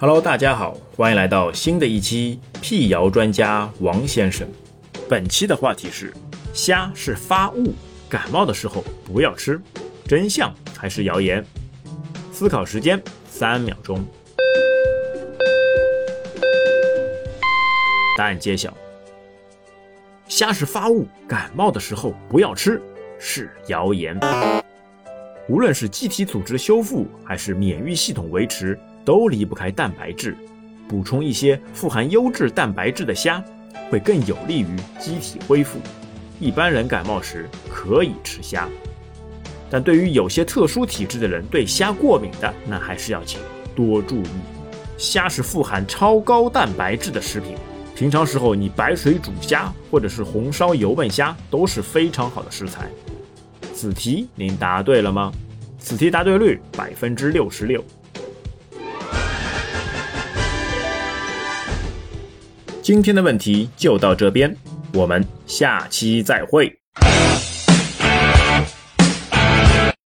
Hello，大家好，欢迎来到新的一期辟谣专家王先生。本期的话题是：虾是发物，感冒的时候不要吃，真相还是谣言？思考时间三秒钟。答案揭晓：虾是发物，感冒的时候不要吃，是谣言。无论是机体组织修复，还是免疫系统维持，都离不开蛋白质。补充一些富含优质蛋白质的虾，会更有利于机体恢复。一般人感冒时可以吃虾，但对于有些特殊体质的人，对虾过敏的，那还是要请多注意。虾是富含超高蛋白质的食品，平常时候你白水煮虾，或者是红烧油焖虾，都是非常好的食材。此题您答对了吗？此题答对率百分之六十六。今天的问题就到这边，我们下期再会。